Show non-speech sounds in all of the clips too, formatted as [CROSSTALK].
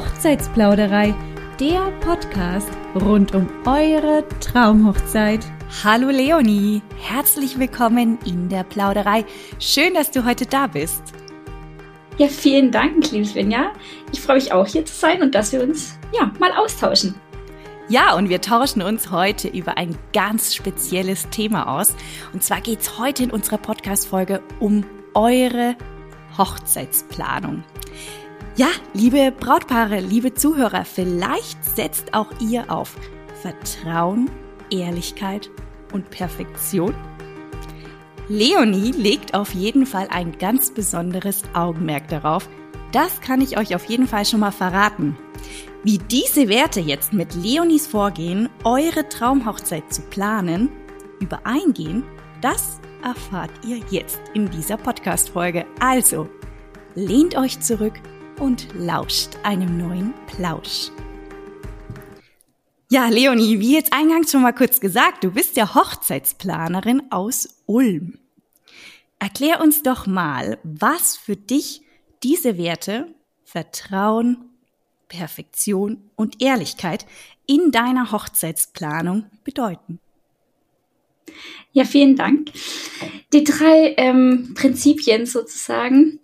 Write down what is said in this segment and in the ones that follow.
Hochzeitsplauderei, der Podcast rund um eure Traumhochzeit. Hallo Leonie, herzlich willkommen in der Plauderei. Schön, dass du heute da bist. Ja, vielen Dank, liebe Svenja. Ich freue mich auch hier zu sein und dass wir uns ja mal austauschen. Ja, und wir tauschen uns heute über ein ganz spezielles Thema aus. Und zwar geht es heute in unserer Podcast-Folge um eure Hochzeitsplanung. Ja, liebe Brautpaare, liebe Zuhörer, vielleicht setzt auch ihr auf Vertrauen, Ehrlichkeit und Perfektion. Leonie legt auf jeden Fall ein ganz besonderes Augenmerk darauf. Das kann ich euch auf jeden Fall schon mal verraten. Wie diese Werte jetzt mit Leonies Vorgehen, eure Traumhochzeit zu planen, übereingehen, das erfahrt ihr jetzt in dieser Podcast-Folge. Also, lehnt euch zurück und lauscht einem neuen Plausch. Ja, Leonie, wie jetzt eingangs schon mal kurz gesagt, du bist ja Hochzeitsplanerin aus Ulm. Erklär uns doch mal, was für dich diese Werte Vertrauen, Perfektion und Ehrlichkeit in deiner Hochzeitsplanung bedeuten. Ja, vielen Dank. Die drei ähm, Prinzipien sozusagen,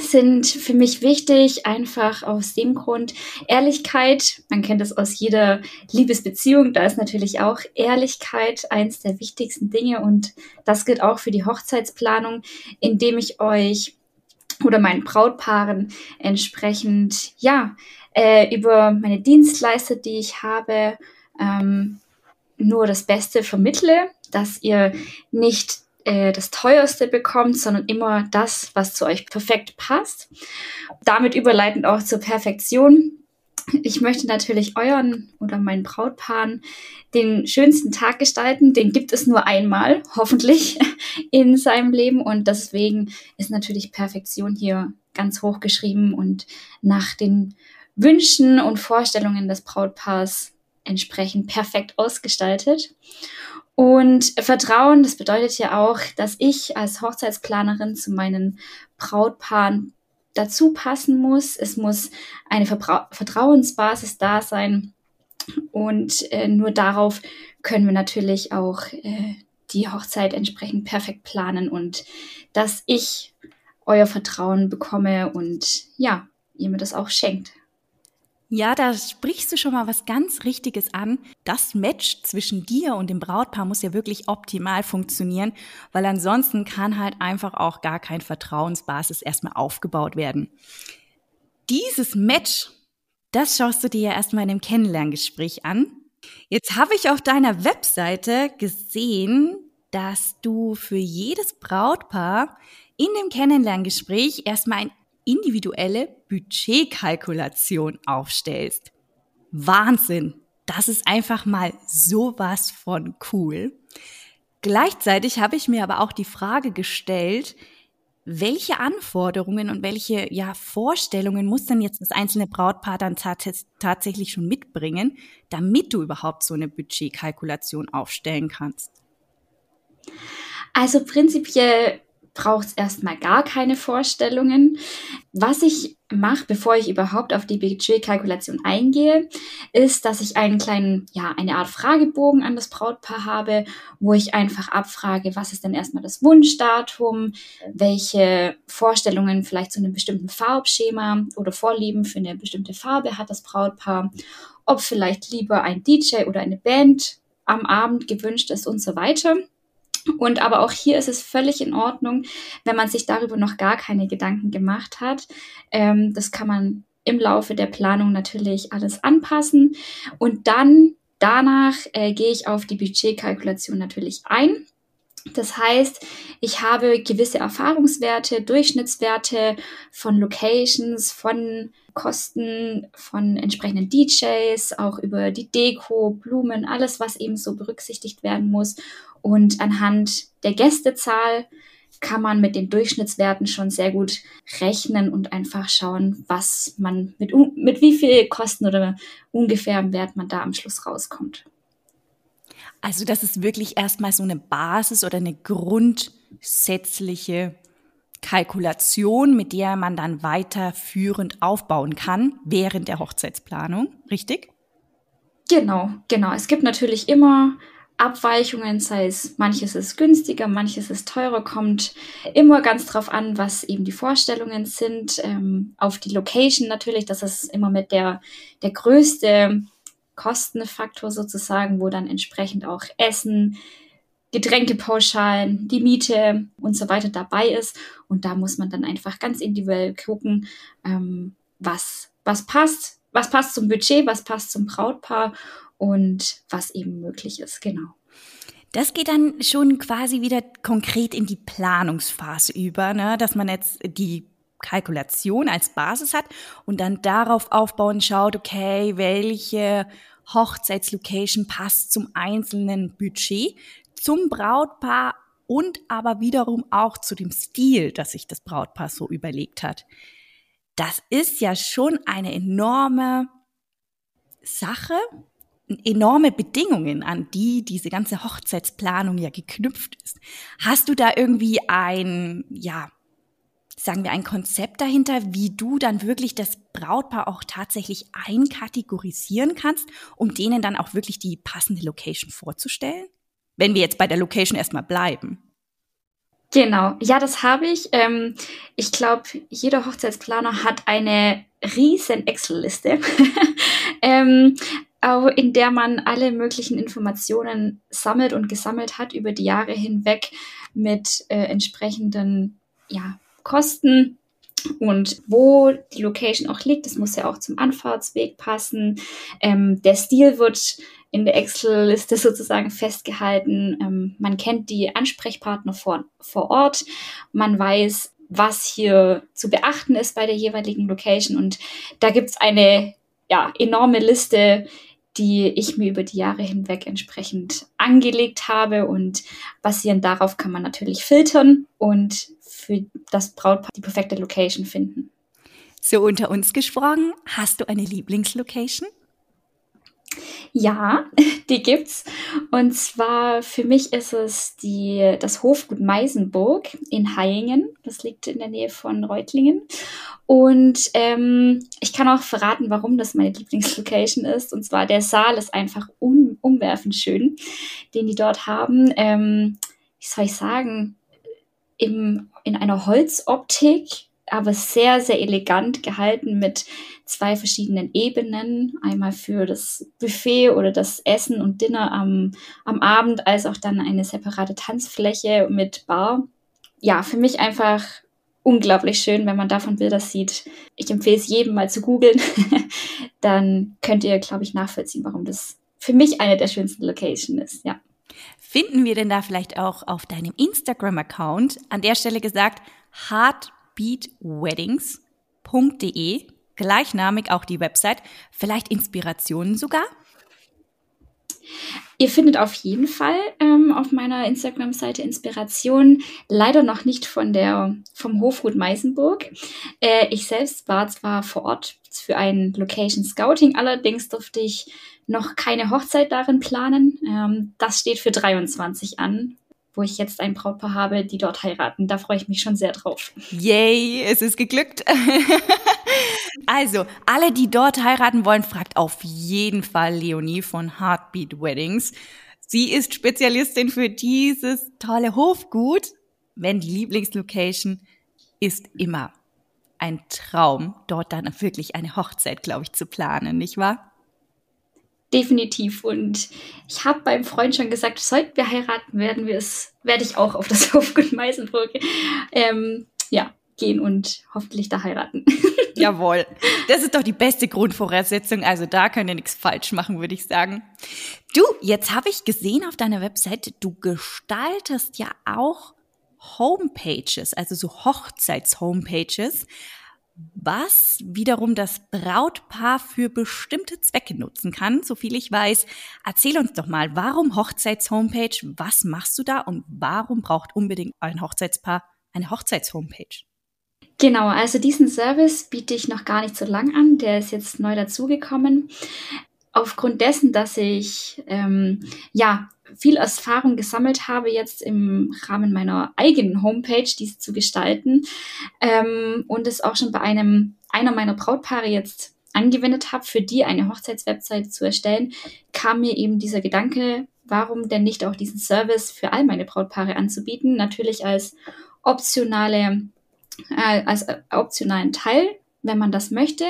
sind für mich wichtig, einfach aus dem Grund Ehrlichkeit. Man kennt das aus jeder Liebesbeziehung. Da ist natürlich auch Ehrlichkeit eins der wichtigsten Dinge und das gilt auch für die Hochzeitsplanung, indem ich euch oder meinen Brautpaaren entsprechend, ja, äh, über meine Dienstleister, die ich habe, ähm, nur das Beste vermittle, dass ihr nicht äh, das teuerste bekommt, sondern immer das, was zu euch perfekt passt. Damit überleitend auch zur Perfektion. Ich möchte natürlich euren oder meinen Brautpaaren den schönsten Tag gestalten. Den gibt es nur einmal, hoffentlich, [LAUGHS] in seinem Leben. Und deswegen ist natürlich Perfektion hier ganz hoch geschrieben und nach den Wünschen und Vorstellungen des Brautpaars entsprechend perfekt ausgestaltet. Und Vertrauen, das bedeutet ja auch, dass ich als Hochzeitsplanerin zu meinen Brautpaaren dazu passen muss. Es muss eine Vertra Vertrauensbasis da sein. Und äh, nur darauf können wir natürlich auch äh, die Hochzeit entsprechend perfekt planen und dass ich euer Vertrauen bekomme und ja, ihr mir das auch schenkt. Ja, da sprichst du schon mal was ganz Richtiges an. Das Match zwischen dir und dem Brautpaar muss ja wirklich optimal funktionieren, weil ansonsten kann halt einfach auch gar kein Vertrauensbasis erstmal aufgebaut werden. Dieses Match, das schaust du dir ja erstmal in dem Kennenlerngespräch an. Jetzt habe ich auf deiner Webseite gesehen, dass du für jedes Brautpaar in dem Kennenlerngespräch erstmal ein individuelle Budgetkalkulation aufstellst. Wahnsinn! Das ist einfach mal sowas von cool. Gleichzeitig habe ich mir aber auch die Frage gestellt, welche Anforderungen und welche ja, Vorstellungen muss denn jetzt das einzelne Brautpaar dann tatsächlich schon mitbringen, damit du überhaupt so eine Budgetkalkulation aufstellen kannst? Also prinzipiell braucht es erstmal gar keine Vorstellungen. Was ich mache, bevor ich überhaupt auf die Budgetkalkulation eingehe, ist, dass ich einen kleinen, ja, eine Art Fragebogen an das Brautpaar habe, wo ich einfach abfrage, was ist denn erstmal das Wunschdatum, welche Vorstellungen vielleicht zu einem bestimmten Farbschema oder Vorlieben für eine bestimmte Farbe hat das Brautpaar, ob vielleicht lieber ein DJ oder eine Band am Abend gewünscht ist und so weiter. Und aber auch hier ist es völlig in Ordnung, wenn man sich darüber noch gar keine Gedanken gemacht hat. Ähm, das kann man im Laufe der Planung natürlich alles anpassen. Und dann danach äh, gehe ich auf die Budgetkalkulation natürlich ein. Das heißt, ich habe gewisse Erfahrungswerte, Durchschnittswerte von Locations, von Kosten, von entsprechenden DJs, auch über die Deko, Blumen, alles, was eben so berücksichtigt werden muss. Und anhand der Gästezahl kann man mit den Durchschnittswerten schon sehr gut rechnen und einfach schauen, was man mit, mit wie viel Kosten oder ungefährem Wert man da am Schluss rauskommt. Also das ist wirklich erstmal so eine Basis oder eine grundsätzliche Kalkulation, mit der man dann weiterführend aufbauen kann während der Hochzeitsplanung, richtig? Genau, genau. Es gibt natürlich immer Abweichungen, sei es manches ist günstiger, manches ist teurer, kommt immer ganz drauf an, was eben die Vorstellungen sind. Ähm, auf die Location natürlich, das ist immer mit der, der größte Kostenfaktor sozusagen, wo dann entsprechend auch Essen, Getränkepauschalen, die Miete und so weiter dabei ist. Und da muss man dann einfach ganz individuell gucken, ähm, was, was passt, was passt zum Budget, was passt zum Brautpaar und was eben möglich ist, genau. Das geht dann schon quasi wieder konkret in die Planungsphase über, ne? dass man jetzt die Kalkulation als Basis hat und dann darauf aufbauen schaut, okay, welche Hochzeitslocation passt zum einzelnen Budget zum Brautpaar und aber wiederum auch zu dem Stil, das sich das Brautpaar so überlegt hat. Das ist ja schon eine enorme Sache, enorme Bedingungen, an die diese ganze Hochzeitsplanung ja geknüpft ist. Hast du da irgendwie ein, ja, sagen wir, ein Konzept dahinter, wie du dann wirklich das Brautpaar auch tatsächlich einkategorisieren kannst, um denen dann auch wirklich die passende Location vorzustellen? Wenn wir jetzt bei der Location erstmal bleiben. Genau, ja, das habe ich. Ähm, ich glaube, jeder Hochzeitsplaner hat eine riesen Excel-Liste, [LAUGHS] ähm, in der man alle möglichen Informationen sammelt und gesammelt hat über die Jahre hinweg mit äh, entsprechenden ja, Kosten und wo die Location auch liegt. Das muss ja auch zum Anfahrtsweg passen. Ähm, der Stil wird in der Excel-Liste sozusagen festgehalten. Ähm, man kennt die Ansprechpartner vor, vor Ort. Man weiß, was hier zu beachten ist bei der jeweiligen Location. Und da gibt es eine ja, enorme Liste, die ich mir über die Jahre hinweg entsprechend angelegt habe. Und basierend darauf kann man natürlich filtern und für das Brautpaar die perfekte Location finden. So unter uns gesprochen, hast du eine Lieblingslocation? Ja, [LAUGHS] die gibt's. Und zwar für mich ist es die, das Hofgut Meisenburg in Hayingen. Das liegt in der Nähe von Reutlingen. Und ähm, ich kann auch verraten, warum das meine Lieblingslocation ist. Und zwar der Saal ist einfach un umwerfend schön, den die dort haben. Ähm, wie soll ich sagen? Im, in einer Holzoptik aber sehr, sehr elegant gehalten mit zwei verschiedenen Ebenen. Einmal für das Buffet oder das Essen und Dinner am, am Abend, als auch dann eine separate Tanzfläche mit Bar. Ja, für mich einfach unglaublich schön, wenn man davon Bilder sieht. Ich empfehle es jedem mal zu googeln. [LAUGHS] dann könnt ihr, glaube ich, nachvollziehen, warum das für mich eine der schönsten Locations ist. Ja. Finden wir denn da vielleicht auch auf deinem Instagram-Account an der Stelle gesagt, Hard beatweddings.de, gleichnamig auch die Website, vielleicht Inspirationen sogar? Ihr findet auf jeden Fall ähm, auf meiner Instagram-Seite Inspiration, leider noch nicht von der, vom Hofgut Meisenburg. Äh, ich selbst war zwar vor Ort für ein Location Scouting, allerdings durfte ich noch keine Hochzeit darin planen. Ähm, das steht für 23 an wo ich jetzt ein Brautpaar habe, die dort heiraten. Da freue ich mich schon sehr drauf. Yay, es ist geglückt. [LAUGHS] also, alle, die dort heiraten wollen, fragt auf jeden Fall Leonie von Heartbeat Weddings. Sie ist Spezialistin für dieses tolle Hofgut, wenn die Lieblingslocation ist immer ein Traum, dort dann wirklich eine Hochzeit, glaube ich, zu planen, nicht wahr? Definitiv. Und ich habe beim Freund schon gesagt, sollten wir heiraten, werden wir es, werde ich auch auf das [LAUGHS] Hofgut Meisenburg ähm, ja, gehen und hoffentlich da heiraten. [LAUGHS] Jawohl. Das ist doch die beste Grundvoraussetzung. Also da könnt ihr nichts falsch machen, würde ich sagen. Du, jetzt habe ich gesehen auf deiner Webseite, du gestaltest ja auch Homepages, also so Hochzeits-Homepages was wiederum das Brautpaar für bestimmte Zwecke nutzen kann, so viel ich weiß. Erzähl uns doch mal, warum Hochzeits-Homepage? Was machst du da und warum braucht unbedingt ein Hochzeitspaar eine Hochzeits-Homepage? Genau, also diesen Service biete ich noch gar nicht so lang an. Der ist jetzt neu dazugekommen. Aufgrund dessen, dass ich ähm, ja viel Erfahrung gesammelt habe, jetzt im Rahmen meiner eigenen Homepage diese zu gestalten ähm, und es auch schon bei einem einer meiner Brautpaare jetzt angewendet habe, für die eine Hochzeitswebsite zu erstellen, kam mir eben dieser Gedanke, warum denn nicht auch diesen Service für all meine Brautpaare anzubieten, natürlich als optionale, äh, als optionalen Teil, wenn man das möchte.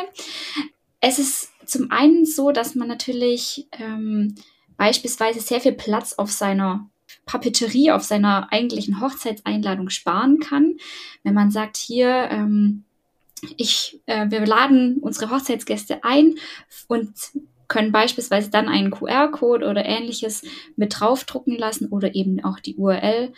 Es ist zum einen so, dass man natürlich ähm, beispielsweise sehr viel Platz auf seiner Papeterie, auf seiner eigentlichen Hochzeitseinladung sparen kann. Wenn man sagt, hier, ähm, ich, äh, wir laden unsere Hochzeitsgäste ein und können beispielsweise dann einen QR-Code oder ähnliches mit draufdrucken lassen oder eben auch die URL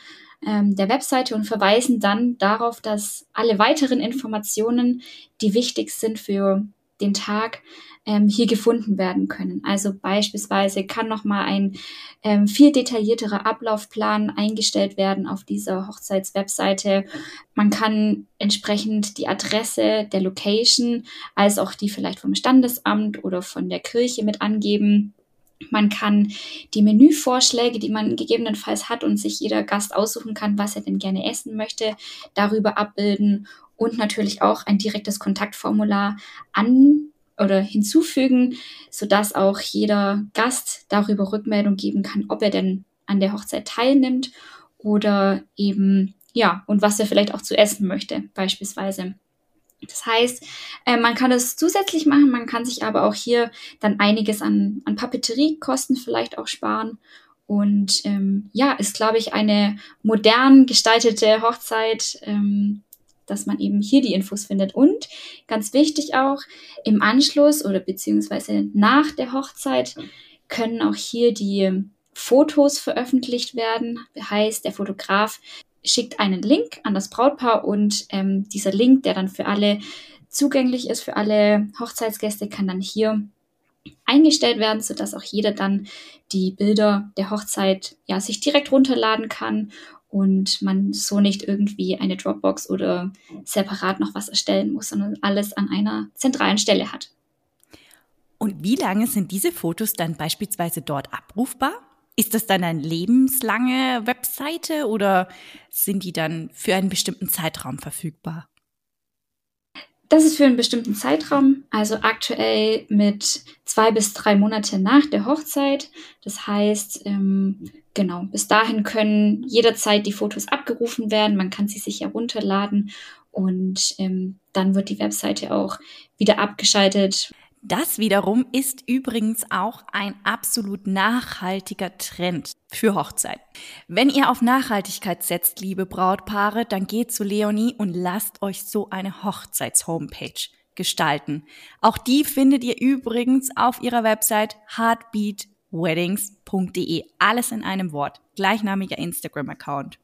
ähm, der Webseite und verweisen dann darauf, dass alle weiteren Informationen, die wichtig sind für den Tag, ähm, hier gefunden werden können. Also beispielsweise kann nochmal ein ähm, viel detaillierterer Ablaufplan eingestellt werden auf dieser Hochzeitswebseite. Man kann entsprechend die Adresse der Location als auch die vielleicht vom Standesamt oder von der Kirche mit angeben. Man kann die Menüvorschläge, die man gegebenenfalls hat und sich jeder Gast aussuchen kann, was er denn gerne essen möchte, darüber abbilden und natürlich auch ein direktes Kontaktformular an oder hinzufügen, sodass auch jeder Gast darüber Rückmeldung geben kann, ob er denn an der Hochzeit teilnimmt oder eben, ja, und was er vielleicht auch zu essen möchte, beispielsweise. Das heißt, äh, man kann das zusätzlich machen, man kann sich aber auch hier dann einiges an, an Papeteriekosten vielleicht auch sparen. Und ähm, ja, ist, glaube ich, eine modern gestaltete Hochzeit ähm, dass man eben hier die Infos findet. Und ganz wichtig auch, im Anschluss oder beziehungsweise nach der Hochzeit können auch hier die Fotos veröffentlicht werden. Heißt, der Fotograf schickt einen Link an das Brautpaar und ähm, dieser Link, der dann für alle zugänglich ist, für alle Hochzeitsgäste, kann dann hier eingestellt werden, sodass auch jeder dann die Bilder der Hochzeit ja sich direkt runterladen kann und man so nicht irgendwie eine Dropbox oder separat noch was erstellen muss, sondern alles an einer zentralen Stelle hat. Und wie lange sind diese Fotos dann beispielsweise dort abrufbar? Ist das dann eine lebenslange Webseite oder sind die dann für einen bestimmten Zeitraum verfügbar? Das ist für einen bestimmten Zeitraum, also aktuell mit zwei bis drei Monate nach der Hochzeit. Das heißt, ähm, genau, bis dahin können jederzeit die Fotos abgerufen werden. Man kann sie sich herunterladen und ähm, dann wird die Webseite auch wieder abgeschaltet. Das wiederum ist übrigens auch ein absolut nachhaltiger Trend für Hochzeit. Wenn ihr auf Nachhaltigkeit setzt, liebe Brautpaare, dann geht zu Leonie und lasst euch so eine Hochzeits-Homepage gestalten. Auch die findet ihr übrigens auf ihrer Website heartbeatweddings.de. Alles in einem Wort. Gleichnamiger Instagram-Account.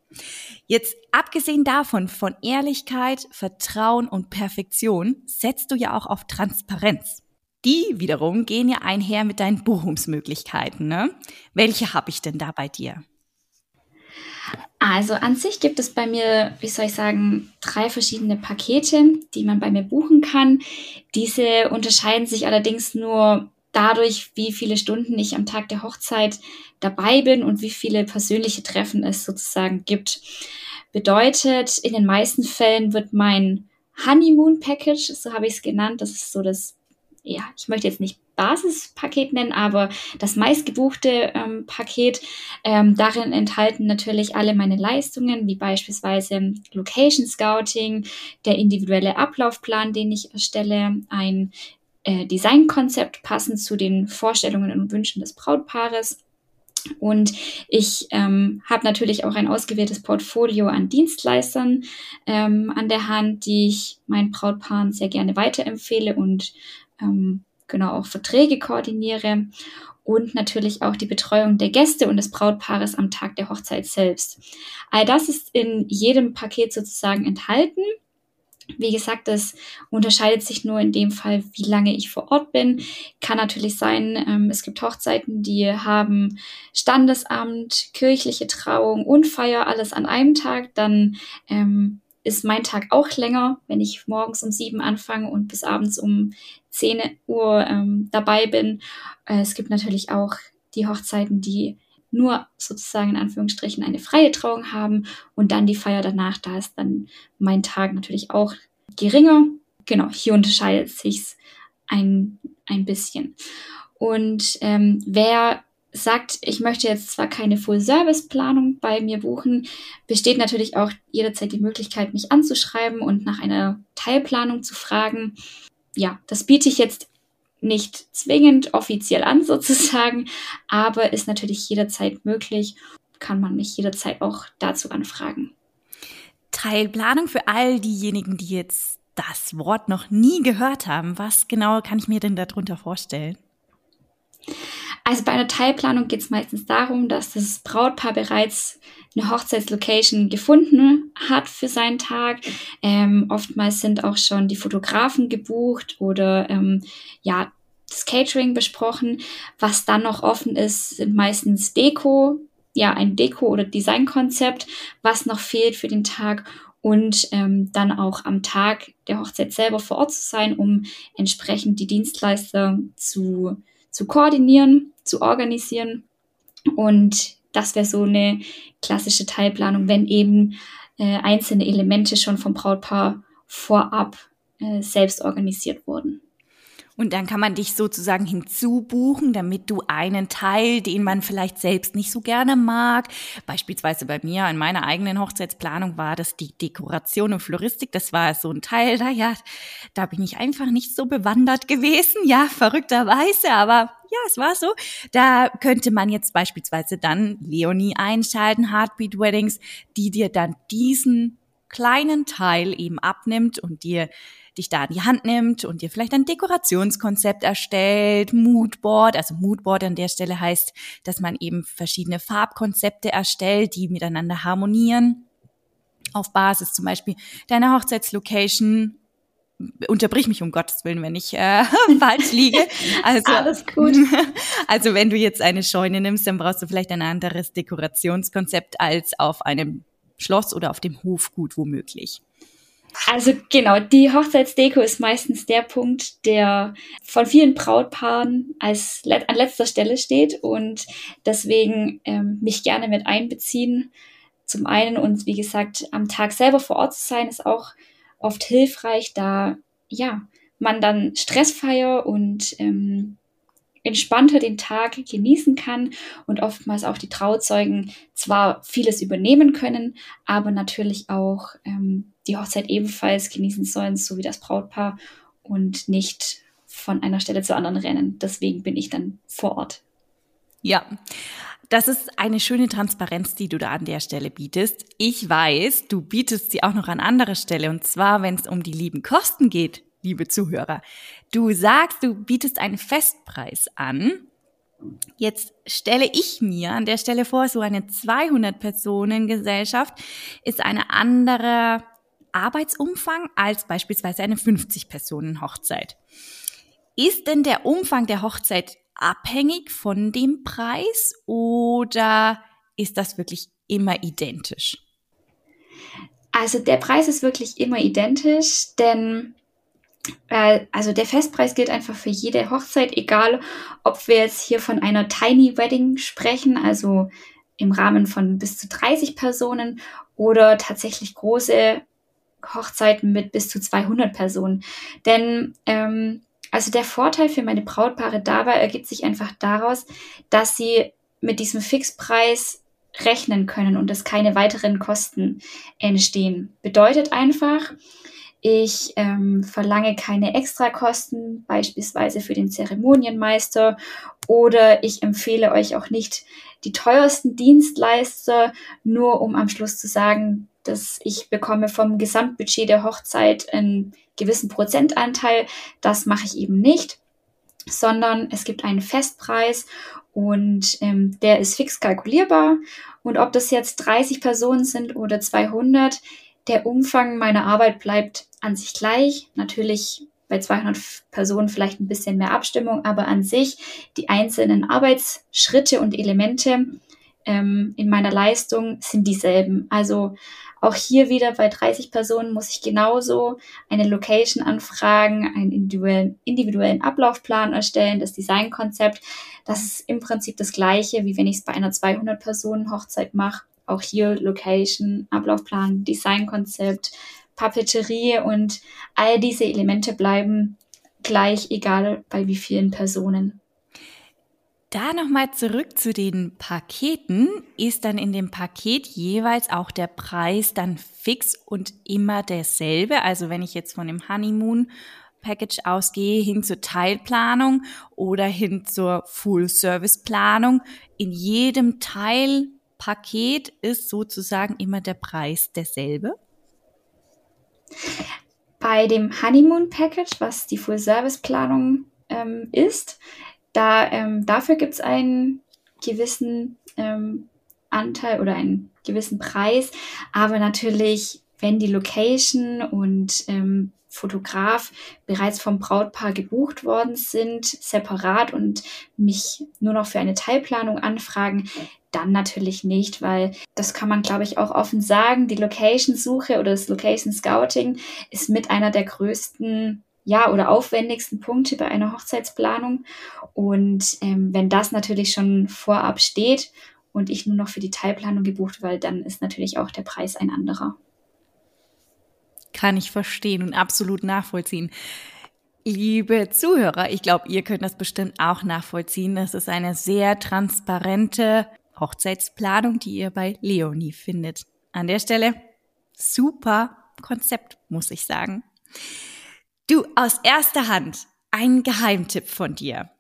Jetzt abgesehen davon, von Ehrlichkeit, Vertrauen und Perfektion, setzt du ja auch auf Transparenz. Die wiederum gehen ja einher mit deinen Buchungsmöglichkeiten. Ne? Welche habe ich denn da bei dir? Also an sich gibt es bei mir, wie soll ich sagen, drei verschiedene Pakete, die man bei mir buchen kann. Diese unterscheiden sich allerdings nur dadurch, wie viele Stunden ich am Tag der Hochzeit dabei bin und wie viele persönliche Treffen es sozusagen gibt. Bedeutet, in den meisten Fällen wird mein Honeymoon Package, so habe ich es genannt, das ist so das ja, ich möchte jetzt nicht Basispaket nennen, aber das meistgebuchte ähm, Paket. Ähm, darin enthalten natürlich alle meine Leistungen, wie beispielsweise Location Scouting, der individuelle Ablaufplan, den ich erstelle, ein äh, Designkonzept passend zu den Vorstellungen und Wünschen des Brautpaares. Und ich ähm, habe natürlich auch ein ausgewähltes Portfolio an Dienstleistern ähm, an der Hand, die ich meinen Brautpaaren sehr gerne weiterempfehle und ähm, genau auch Verträge koordiniere und natürlich auch die Betreuung der Gäste und des Brautpaares am Tag der Hochzeit selbst. All das ist in jedem Paket sozusagen enthalten. Wie gesagt, das unterscheidet sich nur in dem Fall, wie lange ich vor Ort bin. Kann natürlich sein, ähm, es gibt Hochzeiten, die haben Standesamt, kirchliche Trauung und Feier alles an einem Tag. Dann ähm, ist mein Tag auch länger, wenn ich morgens um sieben anfange und bis abends um 10 Uhr ähm, dabei bin. Äh, es gibt natürlich auch die Hochzeiten, die nur sozusagen in Anführungsstrichen eine freie Trauung haben und dann die Feier danach, da ist dann mein Tag natürlich auch geringer. Genau, hier unterscheidet sich's ein, ein bisschen. Und ähm, wer sagt, ich möchte jetzt zwar keine Full-Service-Planung bei mir buchen, besteht natürlich auch jederzeit die Möglichkeit, mich anzuschreiben und nach einer Teilplanung zu fragen. Ja, das biete ich jetzt nicht zwingend offiziell an [LAUGHS] sozusagen, aber ist natürlich jederzeit möglich, kann man mich jederzeit auch dazu anfragen. Teilplanung für all diejenigen, die jetzt das Wort noch nie gehört haben. Was genau kann ich mir denn darunter vorstellen? Also bei einer Teilplanung geht es meistens darum, dass das Brautpaar bereits eine Hochzeitslocation gefunden hat für seinen Tag. Ähm, oftmals sind auch schon die Fotografen gebucht oder ähm, ja das Catering besprochen. Was dann noch offen ist, sind meistens Deko, ja ein Deko- oder Designkonzept, was noch fehlt für den Tag und ähm, dann auch am Tag der Hochzeit selber vor Ort zu sein, um entsprechend die Dienstleister zu, zu koordinieren zu organisieren. Und das wäre so eine klassische Teilplanung, wenn eben äh, einzelne Elemente schon vom Brautpaar vorab äh, selbst organisiert wurden. Und dann kann man dich sozusagen hinzubuchen, damit du einen Teil, den man vielleicht selbst nicht so gerne mag, beispielsweise bei mir in meiner eigenen Hochzeitsplanung war das die Dekoration und Floristik, das war so ein Teil, da ja, da bin ich einfach nicht so bewandert gewesen, ja, verrückterweise, aber ja, es war so. Da könnte man jetzt beispielsweise dann Leonie einschalten, Heartbeat Weddings, die dir dann diesen kleinen Teil eben abnimmt und dir dich da in die Hand nimmt und dir vielleicht ein Dekorationskonzept erstellt, Moodboard, also Moodboard an der Stelle heißt, dass man eben verschiedene Farbkonzepte erstellt, die miteinander harmonieren. Auf Basis zum Beispiel deiner Hochzeitslocation unterbrich mich um Gottes Willen, wenn ich äh, [LAUGHS] falsch liege. [LAUGHS] Also, Alles gut. [LAUGHS] Also wenn du jetzt eine Scheune nimmst, dann brauchst du vielleicht ein anderes Dekorationskonzept als auf einem Schloss oder auf dem Hofgut womöglich. Also genau, die Hochzeitsdeko ist meistens der Punkt, der von vielen Brautpaaren als let an letzter Stelle steht und deswegen ähm, mich gerne mit einbeziehen. Zum einen und wie gesagt, am Tag selber vor Ort zu sein, ist auch oft hilfreich, da ja man dann stressfreier und ähm, entspannter den Tag genießen kann und oftmals auch die Trauzeugen zwar vieles übernehmen können, aber natürlich auch ähm, die Hochzeit ebenfalls genießen sollen, so wie das Brautpaar und nicht von einer Stelle zur anderen rennen. Deswegen bin ich dann vor Ort. Ja. Das ist eine schöne Transparenz, die du da an der Stelle bietest. Ich weiß, du bietest sie auch noch an anderer Stelle. Und zwar, wenn es um die lieben Kosten geht, liebe Zuhörer. Du sagst, du bietest einen Festpreis an. Jetzt stelle ich mir an der Stelle vor, so eine 200-Personen-Gesellschaft ist eine andere Arbeitsumfang als beispielsweise eine 50-Personen-Hochzeit. Ist denn der Umfang der Hochzeit abhängig von dem Preis oder ist das wirklich immer identisch? Also der Preis ist wirklich immer identisch, denn also der Festpreis gilt einfach für jede Hochzeit, egal ob wir jetzt hier von einer Tiny Wedding sprechen, also im Rahmen von bis zu 30 Personen oder tatsächlich große Hochzeiten mit bis zu 200 Personen. Denn ähm, also der Vorteil für meine Brautpaare dabei ergibt sich einfach daraus, dass sie mit diesem Fixpreis rechnen können und dass keine weiteren Kosten entstehen. Bedeutet einfach, ich ähm, verlange keine Extrakosten, beispielsweise für den Zeremonienmeister, oder ich empfehle euch auch nicht die teuersten Dienstleister, nur um am Schluss zu sagen, dass ich bekomme vom Gesamtbudget der Hochzeit einen gewissen Prozentanteil. Das mache ich eben nicht, sondern es gibt einen Festpreis und ähm, der ist fix kalkulierbar. Und ob das jetzt 30 Personen sind oder 200, der Umfang meiner Arbeit bleibt an sich gleich. Natürlich bei 200 Personen vielleicht ein bisschen mehr Abstimmung, aber an sich die einzelnen Arbeitsschritte und Elemente ähm, in meiner Leistung sind dieselben. Also auch hier wieder bei 30 Personen muss ich genauso eine Location anfragen, einen individuellen, individuellen Ablaufplan erstellen, das Designkonzept. Das ist im Prinzip das gleiche, wie wenn ich es bei einer 200 Personen Hochzeit mache. Auch hier Location, Ablaufplan, Designkonzept, Papeterie und all diese Elemente bleiben gleich, egal bei wie vielen Personen. Da nochmal zurück zu den Paketen. Ist dann in dem Paket jeweils auch der Preis dann fix und immer derselbe? Also wenn ich jetzt von dem Honeymoon Package ausgehe, hin zur Teilplanung oder hin zur Full-Service-Planung. In jedem Teilpaket ist sozusagen immer der Preis derselbe? Bei dem Honeymoon Package, was die Full-Service-Planung ähm, ist, da, ähm, dafür gibt es einen gewissen ähm, Anteil oder einen gewissen Preis, aber natürlich, wenn die Location und ähm, Fotograf bereits vom Brautpaar gebucht worden sind, separat und mich nur noch für eine Teilplanung anfragen, dann natürlich nicht, weil das kann man, glaube ich, auch offen sagen. Die Location-Suche oder das Location Scouting ist mit einer der größten ja, oder aufwendigsten Punkte bei einer Hochzeitsplanung. Und ähm, wenn das natürlich schon vorab steht und ich nur noch für die Teilplanung gebucht werde, dann ist natürlich auch der Preis ein anderer. Kann ich verstehen und absolut nachvollziehen. Liebe Zuhörer, ich glaube, ihr könnt das bestimmt auch nachvollziehen. Das ist eine sehr transparente Hochzeitsplanung, die ihr bei Leonie findet. An der Stelle super Konzept, muss ich sagen. Du, aus erster Hand, ein Geheimtipp von dir.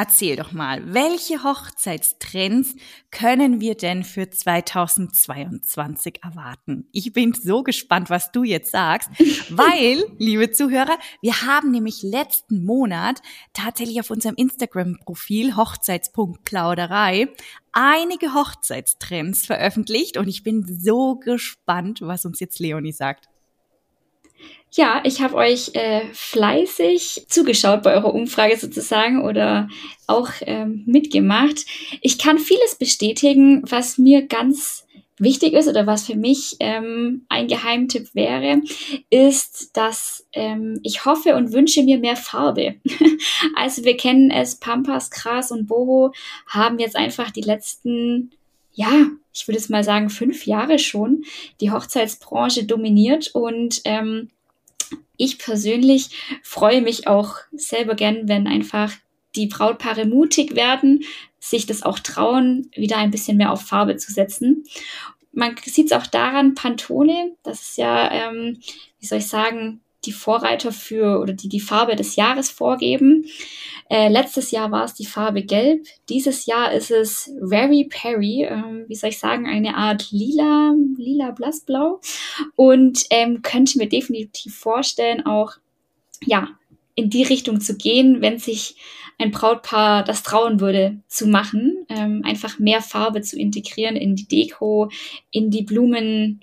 Erzähl doch mal, welche Hochzeitstrends können wir denn für 2022 erwarten? Ich bin so gespannt, was du jetzt sagst, [LAUGHS] weil, liebe Zuhörer, wir haben nämlich letzten Monat tatsächlich auf unserem Instagram-Profil Hochzeitspunktplauderei einige Hochzeitstrends veröffentlicht und ich bin so gespannt, was uns jetzt Leonie sagt. Ja, ich habe euch äh, fleißig zugeschaut bei eurer Umfrage sozusagen oder auch ähm, mitgemacht. Ich kann vieles bestätigen, was mir ganz wichtig ist oder was für mich ähm, ein Geheimtipp wäre, ist, dass ähm, ich hoffe und wünsche mir mehr Farbe. [LAUGHS] also wir kennen es, Pampas, Gras und Boho haben jetzt einfach die letzten ja, ich würde es mal sagen, fünf Jahre schon die Hochzeitsbranche dominiert und ähm, ich persönlich freue mich auch selber gern, wenn einfach die Brautpaare mutig werden, sich das auch trauen, wieder ein bisschen mehr auf Farbe zu setzen. Man sieht es auch daran, Pantone, das ist ja, ähm, wie soll ich sagen, die Vorreiter für oder die die Farbe des Jahres vorgeben. Äh, letztes Jahr war es die Farbe Gelb. Dieses Jahr ist es Very Perry, ähm, wie soll ich sagen, eine Art lila, lila blassblau. Und ähm, könnte mir definitiv vorstellen, auch ja in die Richtung zu gehen, wenn sich ein Brautpaar das trauen würde zu machen, ähm, einfach mehr Farbe zu integrieren in die Deko, in die Blumen,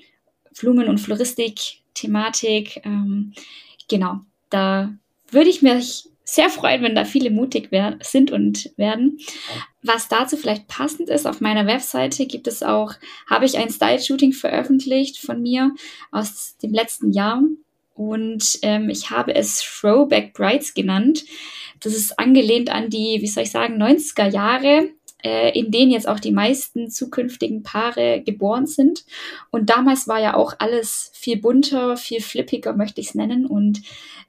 Blumen und Floristik-Thematik. Ähm, genau, da würde ich mich sehr freuen, wenn da viele mutig sind und werden. Was dazu vielleicht passend ist, auf meiner Webseite gibt es auch, habe ich ein Style-Shooting veröffentlicht von mir aus dem letzten Jahr. Und ähm, ich habe es Throwback Brides genannt. Das ist angelehnt an die, wie soll ich sagen, 90er Jahre, äh, in denen jetzt auch die meisten zukünftigen Paare geboren sind. Und damals war ja auch alles viel bunter, viel flippiger, möchte ich es nennen. Und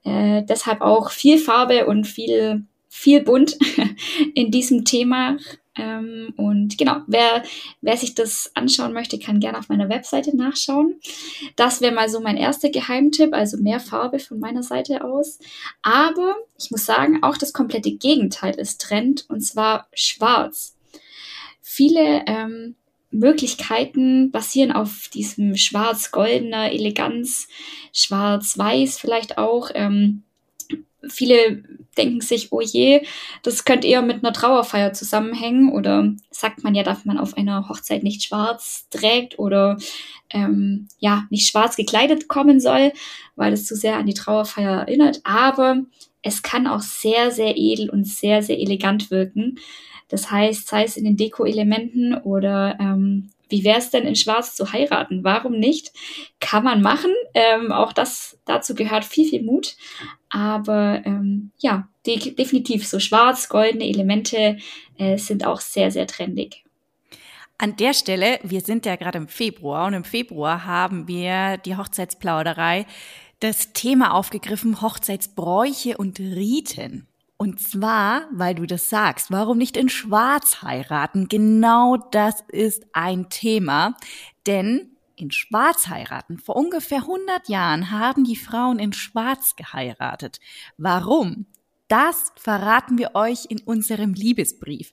äh, deshalb auch viel Farbe und viel, viel bunt [LAUGHS] in diesem Thema. Ähm, und genau, wer, wer sich das anschauen möchte, kann gerne auf meiner Webseite nachschauen. Das wäre mal so mein erster Geheimtipp, also mehr Farbe von meiner Seite aus. Aber ich muss sagen, auch das komplette Gegenteil ist Trend und zwar schwarz. Viele ähm, Möglichkeiten basieren auf diesem schwarz-goldener Eleganz, schwarz-weiß vielleicht auch. Ähm, viele denken sich, oh je, das könnte eher mit einer Trauerfeier zusammenhängen oder sagt man ja, darf man auf einer Hochzeit nicht schwarz trägt oder ähm, ja, nicht schwarz gekleidet kommen soll, weil es zu sehr an die Trauerfeier erinnert. Aber es kann auch sehr, sehr edel und sehr, sehr elegant wirken. Das heißt, sei es in den Deko-Elementen oder ähm, wie wäre es denn in Schwarz zu heiraten? Warum nicht? Kann man machen. Ähm, auch das dazu gehört viel, viel Mut. Aber ähm, ja, de definitiv so schwarz, goldene Elemente äh, sind auch sehr, sehr trendig. An der Stelle, wir sind ja gerade im Februar und im Februar haben wir die Hochzeitsplauderei das Thema aufgegriffen, Hochzeitsbräuche und Riten. Und zwar, weil du das sagst, warum nicht in Schwarz heiraten? Genau das ist ein Thema, denn in Schwarz heiraten. Vor ungefähr 100 Jahren haben die Frauen in Schwarz geheiratet. Warum? Das verraten wir euch in unserem Liebesbrief.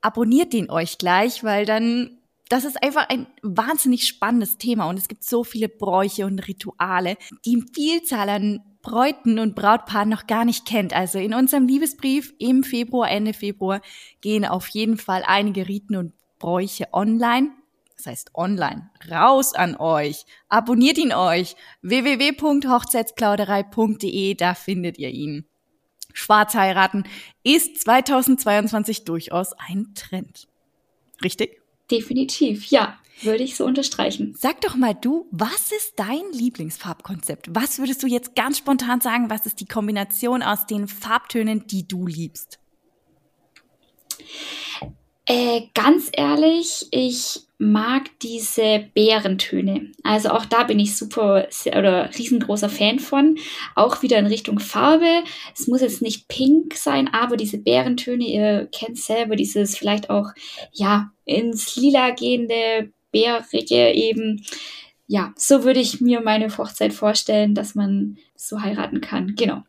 Abonniert den euch gleich, weil dann das ist einfach ein wahnsinnig spannendes Thema und es gibt so viele Bräuche und Rituale, die Vielzahl an Bräuten und Brautpaaren noch gar nicht kennt. Also in unserem Liebesbrief im Februar, Ende Februar gehen auf jeden Fall einige Riten und Bräuche online. Das heißt online. Raus an euch. Abonniert ihn euch. www.hochzeitsplauderei.de, da findet ihr ihn. Schwarz heiraten ist 2022 durchaus ein Trend. Richtig? Definitiv, ja, würde ich so unterstreichen. Sag doch mal du, was ist dein Lieblingsfarbkonzept? Was würdest du jetzt ganz spontan sagen, was ist die Kombination aus den Farbtönen, die du liebst? Äh, ganz ehrlich, ich mag diese Bärentöne. Also auch da bin ich super oder riesengroßer Fan von. Auch wieder in Richtung Farbe. Es muss jetzt nicht pink sein, aber diese Bärentöne, ihr kennt selber dieses vielleicht auch, ja, ins Lila gehende, bärige eben. Ja, so würde ich mir meine Hochzeit vorstellen, dass man so heiraten kann. Genau.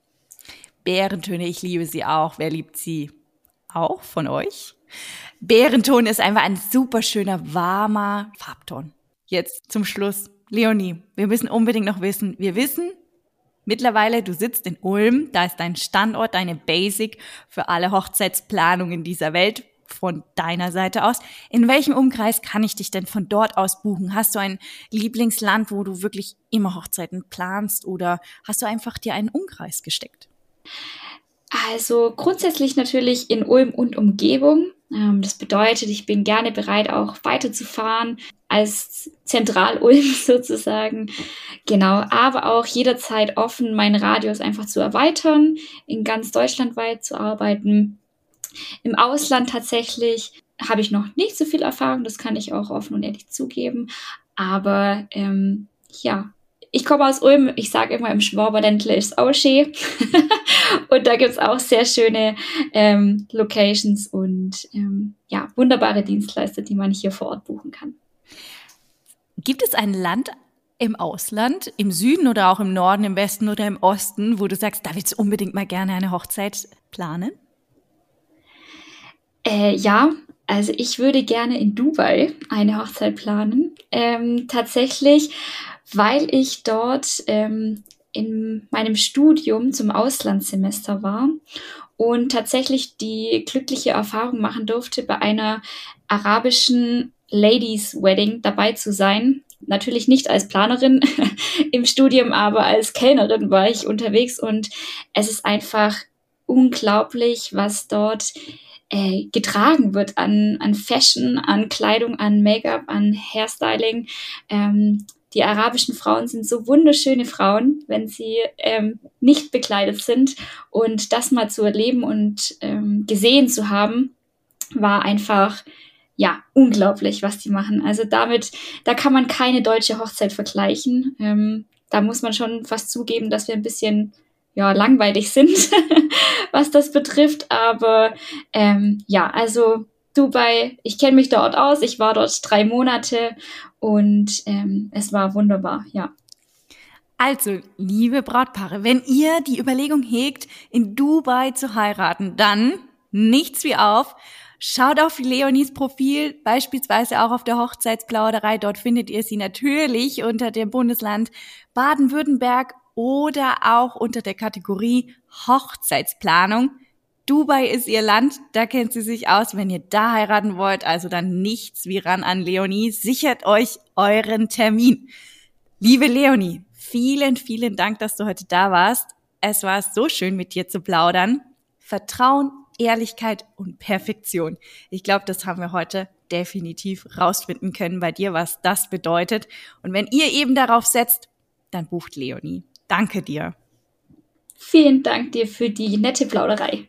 Bärentöne, ich liebe sie auch. Wer liebt sie? Auch von euch? Bärenton ist einfach ein super schöner, warmer Farbton. Jetzt zum Schluss. Leonie, wir müssen unbedingt noch wissen, wir wissen mittlerweile, du sitzt in Ulm, da ist dein Standort, deine Basic für alle Hochzeitsplanungen dieser Welt von deiner Seite aus. In welchem Umkreis kann ich dich denn von dort aus buchen? Hast du ein Lieblingsland, wo du wirklich immer Hochzeiten planst oder hast du einfach dir einen Umkreis gesteckt? Also grundsätzlich natürlich in Ulm und Umgebung. Ähm, das bedeutet, ich bin gerne bereit, auch weiterzufahren als Zentral-Ulm [LAUGHS] sozusagen. Genau, aber auch jederzeit offen, meinen Radius einfach zu erweitern, in ganz Deutschland weit zu arbeiten. Im Ausland tatsächlich habe ich noch nicht so viel Erfahrung, das kann ich auch offen und ehrlich zugeben. Aber ähm, ja, ich komme aus Ulm, ich sage immer im Schwaberländle ist auch [LAUGHS] schön. und da gibt es auch sehr schöne ähm, Locations und ähm, ja, wunderbare Dienstleister, die man hier vor Ort buchen kann. Gibt es ein Land im Ausland, im Süden oder auch im Norden, im Westen oder im Osten, wo du sagst, da willst du unbedingt mal gerne eine Hochzeit planen? Äh, ja, also ich würde gerne in Dubai eine Hochzeit planen. Ähm, tatsächlich weil ich dort ähm, in meinem Studium zum Auslandssemester war und tatsächlich die glückliche Erfahrung machen durfte, bei einer arabischen Ladies Wedding dabei zu sein. Natürlich nicht als Planerin [LAUGHS] im Studium, aber als Kellnerin war ich unterwegs und es ist einfach unglaublich, was dort äh, getragen wird an, an Fashion, an Kleidung, an Make-up, an Hairstyling. Ähm, die arabischen Frauen sind so wunderschöne Frauen, wenn sie ähm, nicht bekleidet sind. Und das mal zu erleben und ähm, gesehen zu haben, war einfach ja unglaublich, was die machen. Also damit, da kann man keine deutsche Hochzeit vergleichen. Ähm, da muss man schon fast zugeben, dass wir ein bisschen ja langweilig sind, [LAUGHS] was das betrifft. Aber ähm, ja, also Dubai, ich kenne mich dort aus. Ich war dort drei Monate und ähm, es war wunderbar, ja. Also, liebe Brautpaare, wenn ihr die Überlegung hegt, in Dubai zu heiraten, dann nichts wie auf. Schaut auf Leonies Profil, beispielsweise auch auf der Hochzeitsplauderei. Dort findet ihr sie natürlich unter dem Bundesland Baden-Württemberg oder auch unter der Kategorie Hochzeitsplanung. Dubai ist ihr Land, da kennt sie sich aus. Wenn ihr da heiraten wollt, also dann nichts wie ran an Leonie, sichert euch euren Termin. Liebe Leonie, vielen, vielen Dank, dass du heute da warst. Es war so schön, mit dir zu plaudern. Vertrauen Ehrlichkeit und Perfektion. Ich glaube, das haben wir heute definitiv rausfinden können bei dir, was das bedeutet. Und wenn ihr eben darauf setzt, dann bucht Leonie. Danke dir. Vielen Dank dir für die nette Plauderei.